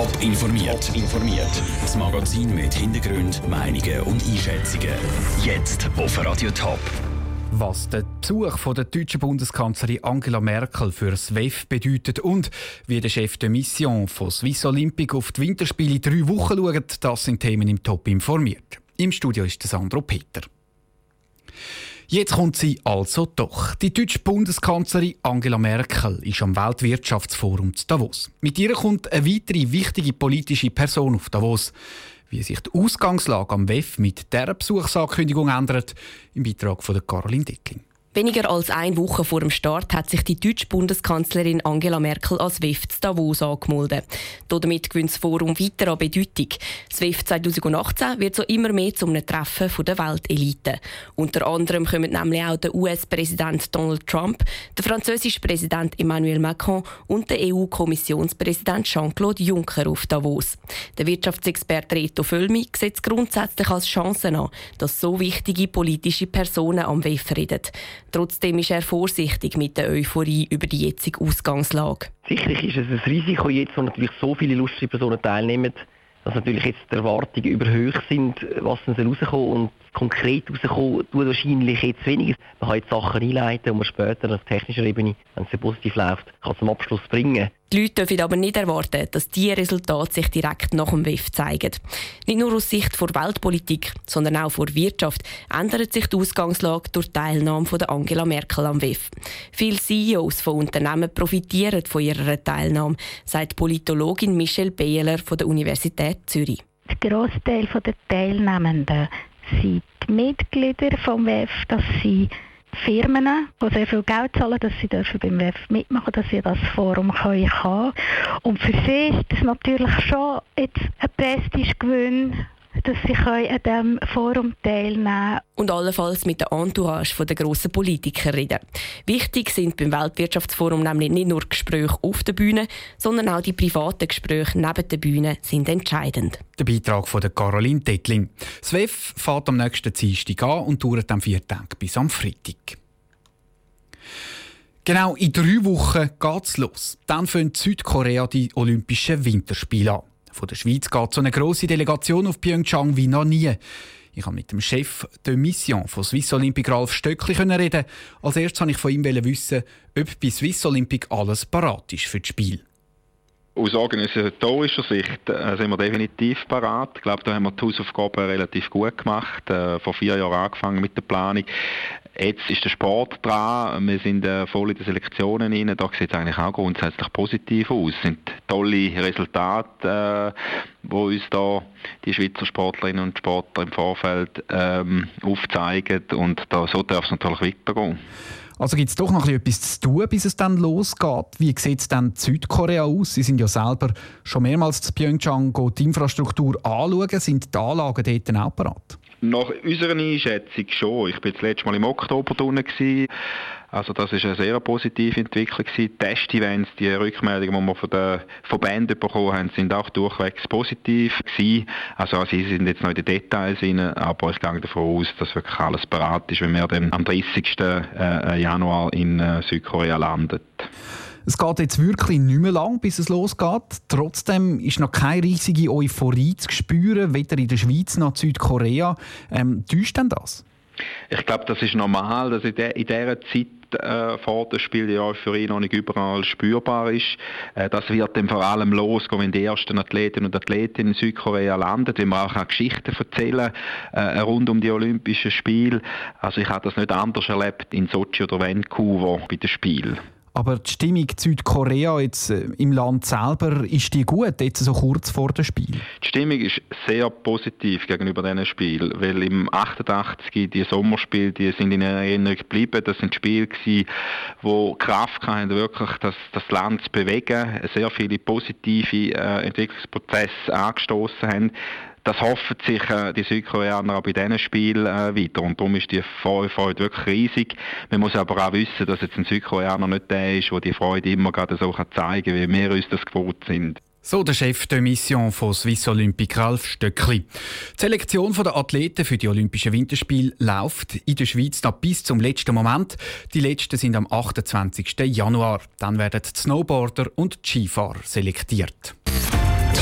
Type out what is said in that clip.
Top informiert. informiert. Das Magazin mit Hintergrund, Meinungen und Einschätzungen. Jetzt auf Radio Top. Was der Besuch von der deutschen Bundeskanzlerin Angela Merkel für das WEF bedeutet und wie der Chef der Mission von Swiss Olympic auf die Winterspiele in drei Wochen schaut, das sind Themen im Top informiert. Im Studio ist Sandro Peter. Jetzt kommt sie also doch. Die deutsche Bundeskanzlerin Angela Merkel ist am Weltwirtschaftsforum zu Davos. Mit ihr kommt eine weitere wichtige politische Person auf Davos. Wie sich die Ausgangslage am WEF mit dieser Besuchsankündigung ändert, im Beitrag von Caroline Dickling. Weniger als eine Woche vor dem Start hat sich die deutsche Bundeskanzlerin Angela Merkel als WEF zu Davos angemeldet. Damit gewinnt das Forum weiter an Bedeutung. WEF 2018 wird so immer mehr zu einem Treffen der Weltelite. Unter anderem kommen nämlich auch der US-Präsident Donald Trump, der französische Präsident Emmanuel Macron und der EU-Kommissionspräsident Jean-Claude Juncker auf Davos. Der Wirtschaftsexperte Reto Völmi sieht es grundsätzlich als Chance an, dass so wichtige politische Personen am WEF reden. Trotzdem ist er vorsichtig mit der Euphorie über die jetzige Ausgangslage. Sicherlich ist es ein Risiko jetzt, wo natürlich so viele lustige Personen teilnehmen, dass natürlich jetzt die Erwartungen überhöht sind, was dann rauskommen und konkret rauskommen tut wahrscheinlich jetzt weniger. Man kann jetzt Sachen einleiten und man später auf technischer Ebene, wenn es positiv läuft, kann zum Abschluss bringen. Die Leute dürfen aber nicht erwarten, dass diese Resultate sich direkt nach dem WEF zeigen. Nicht nur aus Sicht der Weltpolitik, sondern auch der Wirtschaft ändert sich die Ausgangslage durch die Teilnahme von Angela Merkel am WEF. Viele CEOs von Unternehmen profitieren von ihrer Teilnahme, sagt Politologin Michelle Behler von der Universität Zürich. Der Großteil der Teilnehmenden sind die Mitglieder vom WEF, dass sie Firmen, die sehr viel Geld zahlen, dass sie dürfen beim WEF mitmachen dass sie das Forum können haben. Und für sie ist das natürlich schon jetzt ein Prestigegewinn, dass sie an diesem Forum teilnehmen können. Und allenfalls mit der Entourage der grossen Politiker reden. Wichtig sind beim Weltwirtschaftsforum nämlich nicht nur Gespräche auf der Bühne, sondern auch die privaten Gespräche neben der Bühne sind entscheidend. Der Beitrag von Caroline Dettling. Das WEF fährt am nächsten Dienstag an und dauert am vier Tage bis am Freitag. Genau in drei Wochen geht es los. Dann fängt Südkorea die Olympischen Winterspiele an. Von der Schweiz geht so eine grosse Delegation auf Pyeongchang wie noch nie. Ich konnte mit dem Chef der Mission von Swiss Olympic Ralf Stöckli reden. Als erstes wollte ich von ihm wissen, ob bei Swiss Olympic alles parat ist für das Spiel. Aus organisatorischer Sicht äh, sind wir definitiv parat. Ich glaube, da haben wir die Hausaufgaben relativ gut gemacht. Äh, vor vier Jahren angefangen mit der Planung. Jetzt ist der Sport dran, wir sind äh, voll in den Selektionen rein, da sieht es eigentlich auch grundsätzlich positiv aus. Es sind tolle Resultate, äh, wo uns da die Schweizer Sportlerinnen und Sportler im Vorfeld ähm, aufzeigen und da, so darf es natürlich weitergehen. Also gibt es doch noch etwas zu tun, bis es dann losgeht. Wie sieht es dann Südkorea aus? Sie sind ja selber schon mehrmals zu Pyeongchang die Infrastruktur anschauen. Sind die Anlagen dort auch parat? Nach unserer Einschätzung schon. Ich war das letzte Mal im Oktober drinnen. Also das ist eine sehr positive Entwicklung gewesen. Test-Events, die Rückmeldungen, die wir von den Verbänden bekommen haben, sind auch durchwegs positiv gewesen. Also sie sind jetzt noch in den Details rein, aber ich gehe davon aus, dass wirklich alles bereit ist, wenn wir dann am 30. Äh, Januar in äh, Südkorea landen. Es geht jetzt wirklich nicht mehr lang, bis es losgeht. Trotzdem ist noch keine riesige Euphorie zu spüren, weder in der Schweiz noch in Südkorea. Ähm, täuscht denn das? Ich glaube, das ist normal, dass in, der, in dieser Zeit äh, vor dem Spiel die Euphorie noch nicht überall spürbar ist. Äh, das wird dann vor allem losgehen, wenn die ersten Athleten und Athletinnen in Südkorea landen, wenn wir auch Geschichten erzählen äh, rund um die Olympischen Spiele. Also ich habe das nicht anders erlebt in Sochi oder Vancouver bei den Spielen. Aber die Stimmung Südkorea jetzt äh, im Land selber, ist die gut, jetzt so kurz vor dem Spiel? Die Stimmung ist sehr positiv gegenüber diesen Spielen, weil im 88 die Sommerspiele, die sind in Erinnerung geblieben. Das sind Spiele gewesen, wo Kraft hatten, wirklich das, das Land zu bewegen, sehr viele positive äh, Entwicklungsprozesse angestoßen haben das hoffen sich äh, die Südkoreaner auch bei diesen Spielen äh, weiter. Und darum ist die Freude wirklich riesig. Man muss aber auch wissen, dass jetzt ein Südkoreaner nicht der ist, der die Freude immer gerade so zeigen kann, wie wir uns das gewohnt sind. So der Chef der Mission von Swiss Olympic Ralf Stöckli. Die Selektion der Athleten für die Olympischen Winterspiele läuft in der Schweiz noch bis zum letzten Moment. Die letzten sind am 28. Januar. Dann werden die Snowboarder und die Skifahrer selektiert.